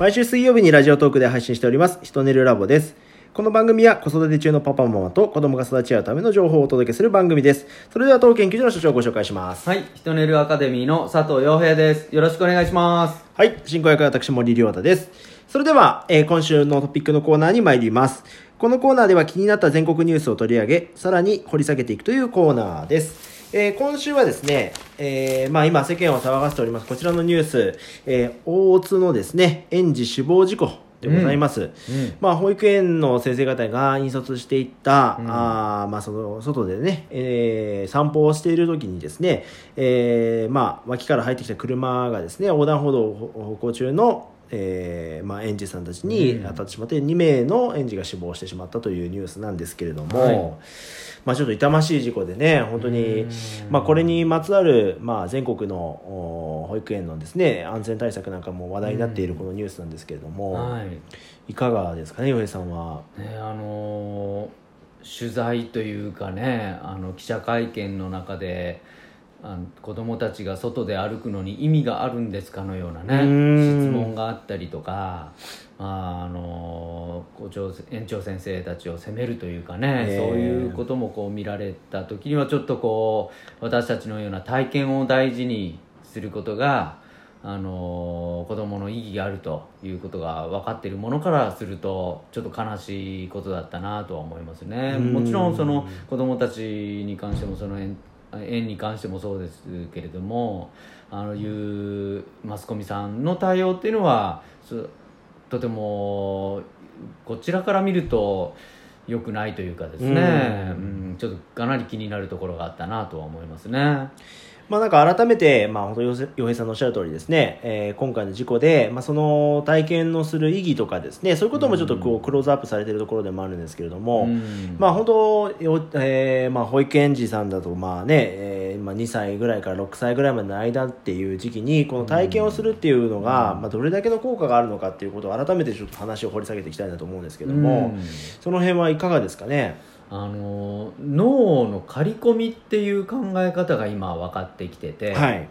毎週水曜日にラジオトークで配信しております、ひとねるラボです。この番組は子育て中のパパママと子供が育ち合うための情報をお届けする番組です。それでは当研究所の所長をご紹介します。はい、ヒトネルアカデミーの佐藤洋平です。よろしくお願いします。はい、進行役は私森亮太です。それでは、えー今週のトピックのコーナーに参ります。このコーナーでは気になった全国ニュースを取り上げ、さらに掘り下げていくというコーナーです。えー今週はですね、えーまあ今世間を騒がせておりますこちらのニュース、えー大津のですね、園児死亡事故でございます。うんまあ保育園の先生方が引率していった、うんあーまあその外でね、えー散歩をしている時にですね、えーまあ脇から入ってきた車がですね、横断歩道を歩行中のえーまあ、園児さんたちにうん当たってしまって、2名の園児が死亡してしまったというニュースなんですけれども、はいまあ、ちょっと痛ましい事故でね本当に、うんまあ、これにまつわる、まあ、全国のお保育園のですね安全対策なんかも話題になっているこのニュースなんですけれども、はい。い、かがですかね、洋平さんは？ね、あのー取材というかね、あの記者会見の中で。あの子供たちが外で歩くのに意味があるんですかのようなねうん。質問があったりとか、まあ、あの校長園長先生たちを責めるというかね、ええ。そういうこともこう見られた時にはちょっとこう私たちのような体験を大事にすることがあの子供の意義があるということが分かっているものからするとちょっと悲しいことだったなとは思いますね。うん。もちろんその子供たちに関してもその園園に関してもそうですけれどもあのいうマスコミさんの対応っていうのはそとてもこちらから見ると良くないというかですね、うんうんちょっとかなり気になるところがあったなとは思いますね。まあなんか改めて、まあ本当洋平さんのおっしゃる通りですね、えー今回の事故で、まあその体験のする意義とかですね、そういうこともちょっとこううクローズアップされているところでもあるんですけれども、うん。まあ本当、よえーまあ保育園児さんだとまあね、えーまあ2歳ぐらいから6歳ぐらいまでの間っていう時期にこの体験をするっていうのが、まあどれだけの効果があるのかっていうことを改めてちょっと話を掘り下げていきたいなと思うんですけども、うん。その辺はいかがですかね？あの脳の刈り込みっていう考え方が今分かってきてて、はい。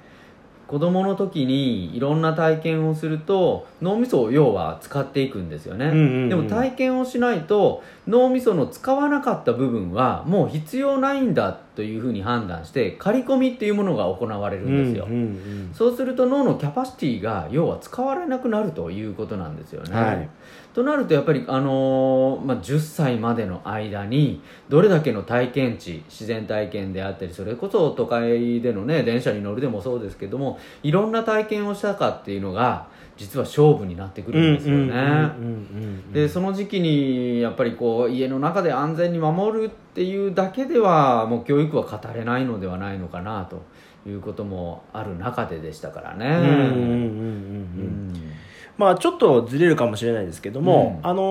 子供の時にいろんな体験をすると脳みそを要は使っていくんですよね、うんうんうんでも体験をしないと脳みその使わなかった部分はもう必要ないんだというふうに判断して刈り込みっていうものが行われるんですよ、うんうんうん。そうすると脳のキャパシティが要は使われなくなるということなんですよね。はい。となるとやっぱり、あのーまあ、10歳までの間にどれだけの体験値自然体験であったりそれこそ都会でのね電車に乗るでもそうですけどもいろんな体験をしたかっていうのが実は勝負になってくるんですよね。でその時期にやっぱりこう家の中で安全に守るっていうだけではもう教育は語れないのではないのかなということもある中ででしたからね。まあちょっとずれるかもしれないですけども、うんあの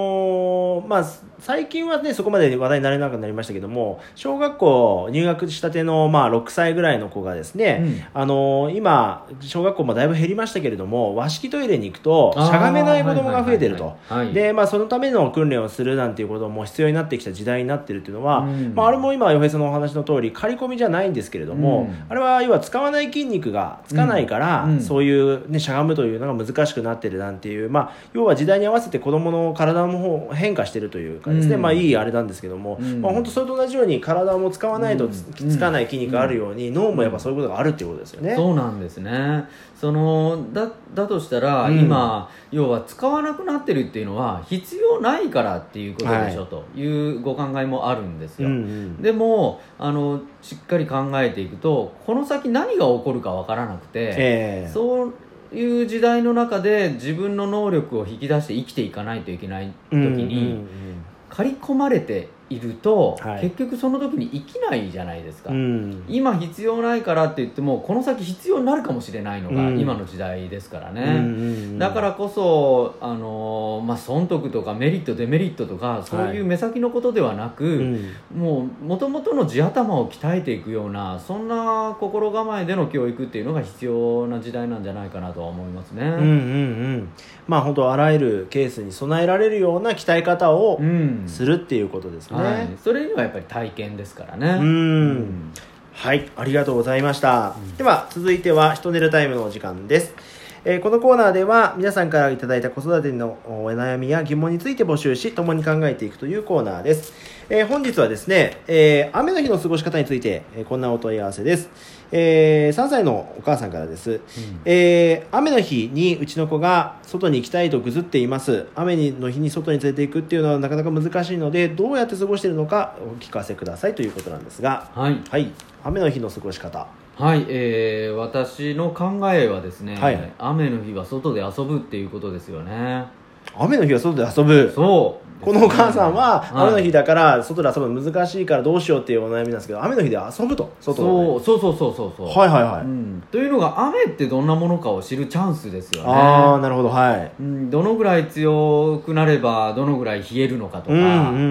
ーまあ最近はねそこまで話題になれなくなりましたけども小学校入学したてのまあ6歳ぐらいの子がですね、あのー今小学校もだいぶ減りましたけれども和式トイレに行くとしゃがめない子供が増えてると。でまあ、そのための訓練をするなんていうことも必要になってきた時代になってるっていうのは、うん。まあ、あれも今、洋平さんのお話の通り、刈り込みじゃないんですけれども、うん。あれは要は使わない筋肉がつかないから、うん。うん。そういう、ね、しゃがむというのが難しくなってるなんていう、まあ、要は時代に合わせて子供の体も変化してるというかですね、うん。まあ、いいあれなんですけども、うん。まあ、本当それと同じように体も使わないとつ,、うん。つかない筋肉があるように、脳もやっぱそういうことがあるっていうことですよね。そうなんですね。そのだだとしたら、うん。今要は使わなくなってるっていうのは必要ないからっていうことでしょ、というご考えもあるんですよ、うんうん。でもあのしっかり考えていくとこの先何が起こるかわからなくて、ええ。そういう時代の中で自分の能力を引き出して生きていかないといけない時に、うんうんうん刈り込まれていると、はい。結局その時に生きないじゃないですか、うん。今必要ないからって言ってもこの先必要になるかもしれないのがうん。今の時代ですからね、うんうんうん。だからこそ、あのーまあ、損得とかメリットデメリットとかそういう目先のことではなく、うん。もう元々の地頭を鍛えていくようなそんな心構えでの教育っていうのが必要な時代なんじゃないかなとは思いますね。うんうんうん。まあ本当あらゆるケースに備えられるような鍛え方をうん。するっていうことですね。はい、それにはやっぱり体験ですからね。うんはい、ありがとうございました。では、続いては、ひとねるタイムのお時間です。えーこのコーナーでは皆さんからいただいた子育てのお悩みや疑問について募集し共に考えていくというコーナーです、えー本日はですね、えー雨の日の過ごし方について、えーこんなお問い合わせです、え3歳のお母さんからです、えー雨の日にうちの子が外に行きたいとぐずっています。雨の日に外に連れて行くっていうのはなかなか難しいのでどうやって過ごしているのかお聞かせくださいということなんですが。はい。はい。雨の日の過ごし方はい、えー、私の考えはですね、はい。雨の日は外で遊ぶっていうことですよね雨の日は外で遊ぶ。そう。このお母さんははい雨の日だから外で遊ぶの難しいからどうしようっていうお悩みなんですけど雨の日で遊ぶと。外のそうそうそうそうそうそう。はいはいはい、うん、というのが雨ってどんなものかを知るチャンスですよね。ああなるほどはい。うん、どのぐらい強くなればどのぐらい冷えるのかとか、うんう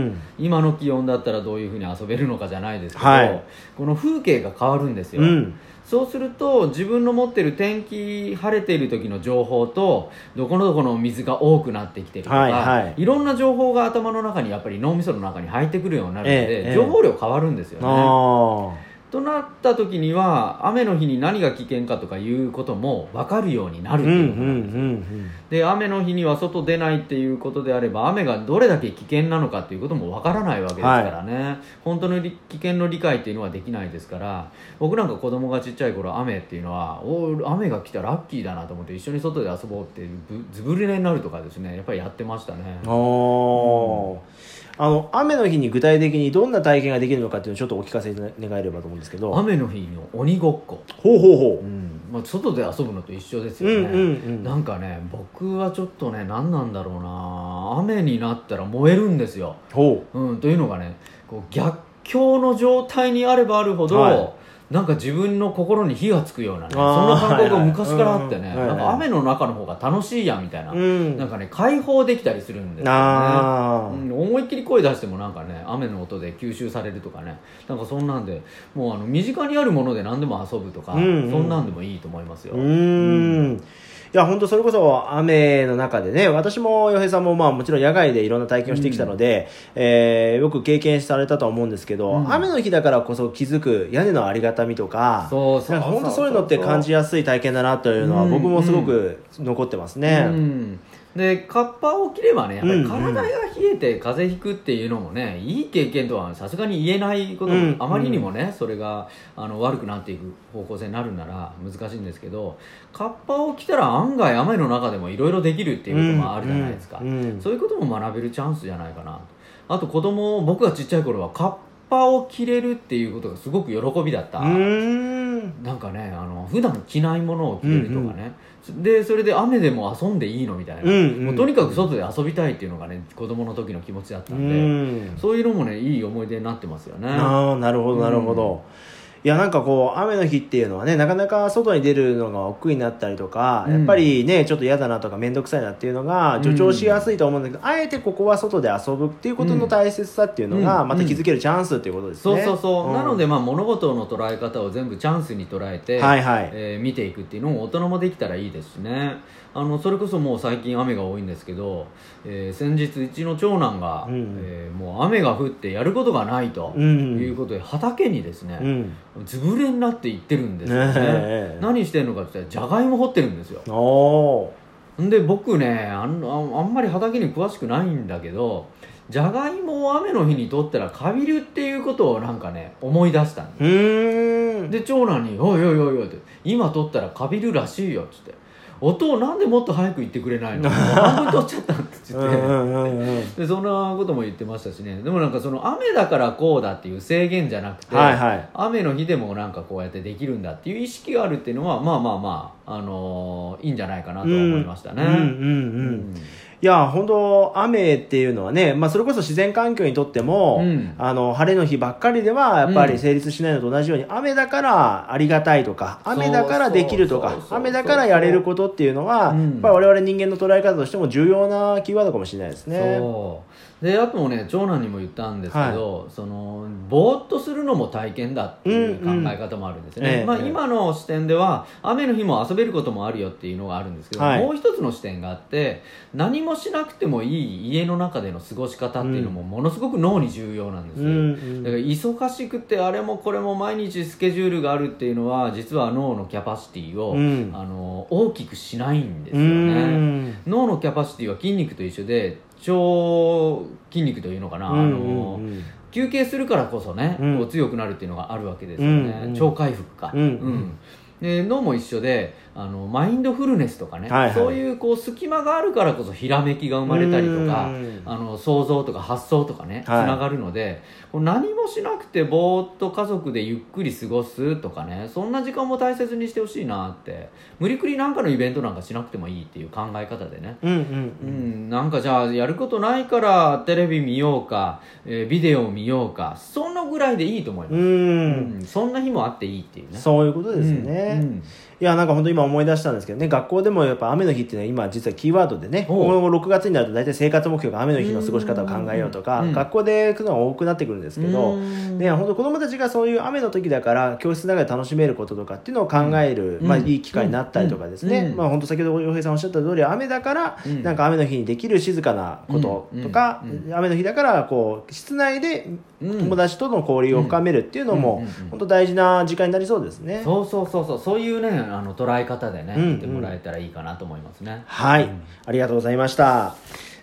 ん。今の気温だったらどういうふうに遊べるのかじゃないですけど、はい。この風景が変わるんですよ、うんそうすると自分の持ってる天気晴れている時の情報とどこのどこの水が多くなってきてるとか、はいはい。ろんな情報が頭の中にやっぱり脳みその中に入ってくるようになるので、ええ情報量変わるんですよね。あとなった時には雨の日に何が危険かとかいうことも分かるようになあるっていうことうんうんうなんですよん。で雨の日には外出ないっていうことであれば雨がどれだけ危険なのかっていうこともわからないわけですからね、本当のり危険の理解っていうのはできないですから。僕なんか子供がちっちゃい頃雨っていうのはおー雨が来たらラッキーだなと思って一緒に外で遊ぼうってずぶ濡れになるとかですね。やっぱりやってましたね。あーあの雨の日に具体的にどんな体験ができるのかっていうのをちょっとお聞かせ願えればと思うんですけど。雨の日の鬼ごっこ、ほうほうほう。ん。まあ、外で遊ぶのと一緒ですうよね、うんうんうん。なんかね僕はちょっとね何なんだろうな。雨になったら燃えるんですよ。ほうん、というのがねこう逆境の状態にあればあるほど、はいなんか自分の心に火がつくようなねそんな感覚が昔からあってね、はいはいなんか雨の中の方が楽しいやみたいな、ううん。なんかね解放できたりするんですよね。うん、思いっきり声出してもなんかね雨の音で吸収されるとかねなんかそんなんでもうあの身近にあるもので何でも遊ぶとか、うんうん。そんなんでもいいと思いますよ、うーんいや本当それこそ雨の中でね私も洋平さんもまあもちろん野外でいろんな体験をしてきたので、えーよく経験されたとは思うんですけど、うん。雨の日だからこそ気づく屋根のありがたみとかそうそうなんか本当そういうのって感じやすい体験だなというのはうん僕もすごく残ってますね。うん、でカッパを着ればねやっぱりうんうん。体が冷えて風邪ひくっていうのもねいい経験とはさすがに言えないこと、うんあまりにもねそれがあの悪くなっていく方向性になるなら難しいんですけどカッパを着たら案外雨の中でもいろいろできるっていうこともあるじゃないですか、うんうんそういうことも学べるチャンスじゃないかなあと子供僕がちっちゃい頃はカッパを着れるっていうことがすごく喜びだった、なんかねあの普段着ないものを着れるとかね、でそれで雨でも遊んでいいのみたいな、うんうん。もうとにかく外で遊びたいっていうのがね子供の時の気持ちだったうんで、ん。そういうのもねいい思い出になってますよね。ああなるほどなるほど、いやなんかこう雨の日っていうのはねなかなか外に出るのが億劫になったりとか、うん。やっぱりねちょっと嫌だなとか面倒くさいなっていうのが助長しやすいと思うんだけど、あえてここは外で遊ぶっていうことの大切さっていうのがうん。また気づけるチャンスっていうことですね、そうそうそう、ん。なのでまあ物事の捉え方を全部チャンスに捉えて、はいはい。えー見ていくっていうのも大人もできたらいいですしね。あのそれこそもう最近雨が多いんですけど、えー先日うちの長男が、うん。えーもう雨が降ってやることがないとうん。いうことで畑にですね、うんずぶれになっていってるんですよね。ねえ。何してんのかって言ったらじゃがいも掘ってるんですよ。で僕ねあんああんまり畑に詳しくないんだけどじゃがいもを雨の日に取ったらかびるっていうことをなんかね思い出したんうーん。で長男に「おいおいおいおい」って「今取ったらかびるらしいよ」っつって「音なんでもっと早く言ってくれないの？半分取っちゃった」って言って。でそんなことも言ってましたしね。でもなんかその雨だからこうだっていう制限じゃなくて、はいはい。雨の日でもなんかこうやってできるんだっていう意識があるっていうのはまあまあまあ、あのーいいんじゃないかなとは思いましたね。うんうんうん。うんいや本当雨っていうのはね、まあ、それこそ自然環境にとっても、うん。あの晴れの日ばっかりではやっぱうん。り成立しないのと同じように、雨だからありがたいとか雨だからできるとか雨だからやれることっていうのは、うん。やっぱり我々人間の捉え方としても重要なキーワードかもしれないですね。そうであともね長男にも言ったんですけど、そのぼーっとするのも体験だっていう考え方もあるんですね、うんうん。まあ、ええ。今の視点では雨の日も遊べることもあるよっていうのがあるんですけど、はい。もう一つの視点があって何もしなくてもいい家の中での過ごし方っていうのもものすごく脳に重要なんですよ、うんうん。だから忙しくてあれもこれも毎日スケジュールがあるっていうのは実は脳のキャパシティを、うん。あの大きくしないんですうよね、ん。脳のキャパシティは筋肉と一緒で腸筋肉というのかな、あのうん休憩するからこそね、うん。こう強くなるっていうのがあるわけですよね、うん超回復か、うんで脳も一緒であのマインドフルネスとかね、はいはい。そういうこう隙間があるからこそひらめきが生まれたりとかうん。あの想像とか発想とかねつはい。ながるので、こう何もしなくてぼーっと家族でゆっくり過ごすとかねそんな時間も大切にしてほしいなって無理くりなんかのイベントなんかしなくてもいいっていう考え方でね。うんうんうん、なんかじゃあやることないからテレビ見ようか、えービデオ見ようかそのぐらいでいいと思います、うん。うんそんな日もあっていいっていうね。そういうことですね、うんうん、いやなんか本当今思い出したんですけどね学校でもやっぱ雨の日っていうのは今実はキーワードでねおう。この6月になると大体生活目標が雨の日の過ごし方を考えようとかうん学校で行くのが多くなってくるんですけどうん。ね、本当子供たちがそういう雨の時だから教室の中で楽しめることとかっていうのを考える、うん。まあ、いい機会になったりとかですね、うんまあ、本当先ほど洋平さんおっしゃった通り雨だから、うん。なんか雨の日にできる静かなこととか、うん雨の日だからこう室内でうん。友達との交流を深めるっていうのも、本当大事な時間になりそうですね。そうそうそうそうそういうねあの捉え方でね、うん見てもらえたらいいかなと思いますね、はい、うんありがとうございました。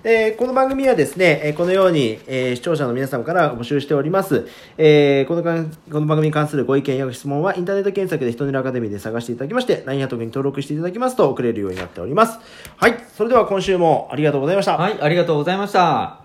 えーこの番組はですね、えーこのように、えー視聴者の皆様から募集しております。えーこのかんこの番組に関するご意見やご質問はインターネット検索で人のいるアカデミーで探していただきまして、LINE アットに登録していただきますと送れるようになっております。はい、それでは今週もありがとうございました。はいありがとうございました